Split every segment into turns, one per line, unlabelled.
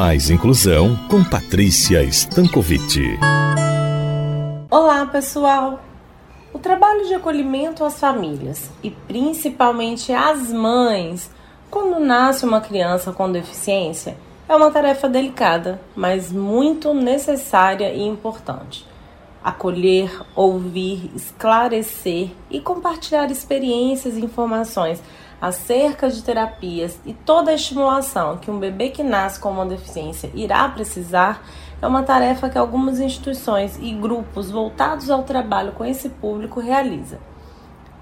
Mais Inclusão com Patrícia Stankovic.
Olá, pessoal! O trabalho de acolhimento às famílias e principalmente às mães quando nasce uma criança com deficiência é uma tarefa delicada, mas muito necessária e importante. Acolher, ouvir, esclarecer e compartilhar experiências e informações acerca de terapias e toda a estimulação que um bebê que nasce com uma deficiência irá precisar é uma tarefa que algumas instituições e grupos voltados ao trabalho com esse público realizam.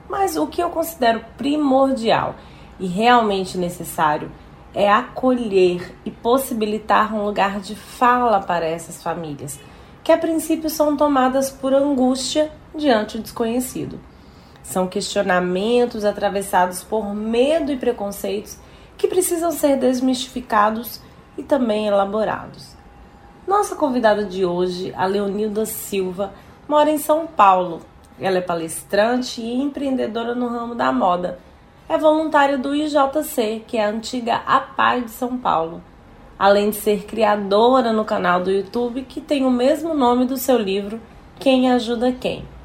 Mas o que eu considero primordial e realmente necessário é acolher e possibilitar um lugar de fala para essas famílias, que a princípio são tomadas por angústia diante do desconhecido. São questionamentos atravessados por medo e preconceitos que precisam ser desmistificados e também elaborados. Nossa convidada de hoje, a Leonilda Silva, mora em São Paulo. Ela é palestrante e empreendedora no ramo da moda. É voluntária do IJC, que é a antiga APAI de São Paulo. Além de ser criadora no canal do YouTube, que tem o mesmo nome do seu livro, Quem Ajuda Quem.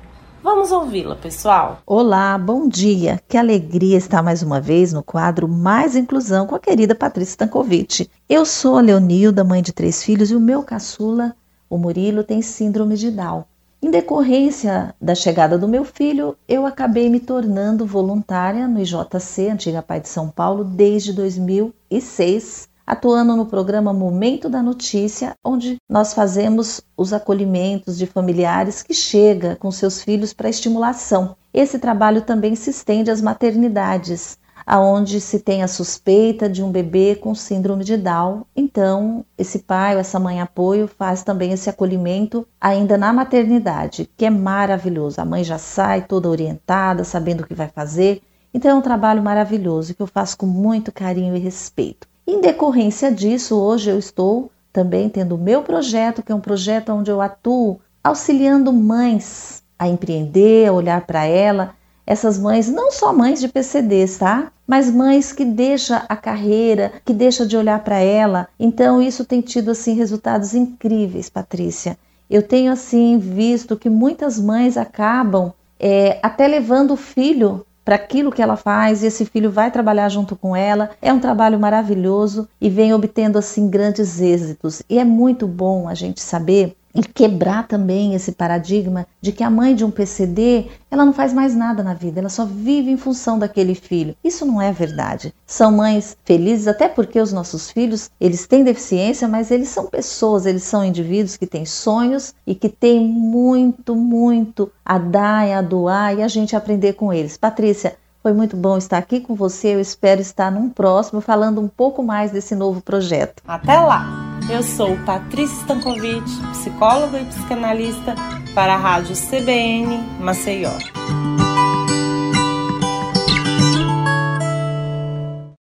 Vamos ouvi-la, pessoal.
Olá, bom dia. Que alegria estar mais uma vez no quadro Mais Inclusão com a querida Patrícia Stankovic. Eu sou a Leonilda, mãe de três filhos, e o meu caçula, o Murilo, tem síndrome de Down. Em decorrência da chegada do meu filho, eu acabei me tornando voluntária no IJC, antiga Pai de São Paulo, desde 2006 atuando no programa Momento da Notícia, onde nós fazemos os acolhimentos de familiares que chegam com seus filhos para estimulação. Esse trabalho também se estende às maternidades, aonde se tem a suspeita de um bebê com síndrome de Down. Então, esse pai ou essa mãe apoio faz também esse acolhimento ainda na maternidade, que é maravilhoso. A mãe já sai toda orientada, sabendo o que vai fazer. Então é um trabalho maravilhoso que eu faço com muito carinho e respeito. Em decorrência disso, hoje eu estou também tendo o meu projeto, que é um projeto onde eu atuo auxiliando mães a empreender, a olhar para ela. Essas mães, não só mães de PCDs, tá? Mas mães que deixa a carreira, que deixa de olhar para ela. Então isso tem tido assim resultados incríveis, Patrícia. Eu tenho assim visto que muitas mães acabam é, até levando o filho para aquilo que ela faz e esse filho vai trabalhar junto com ela. É um trabalho maravilhoso e vem obtendo assim grandes êxitos. E é muito bom a gente saber e quebrar também esse paradigma de que a mãe de um PCD, ela não faz mais nada na vida, ela só vive em função daquele filho. Isso não é verdade. São mães felizes até porque os nossos filhos, eles têm deficiência, mas eles são pessoas, eles são indivíduos que têm sonhos e que têm muito, muito a dar e a doar e a gente aprender com eles. Patrícia, foi muito bom estar aqui com você. Eu espero estar num próximo falando um pouco mais desse novo projeto.
Até lá! Eu sou Patrícia Stankovic, psicóloga e psicanalista para a Rádio CBN Maceió.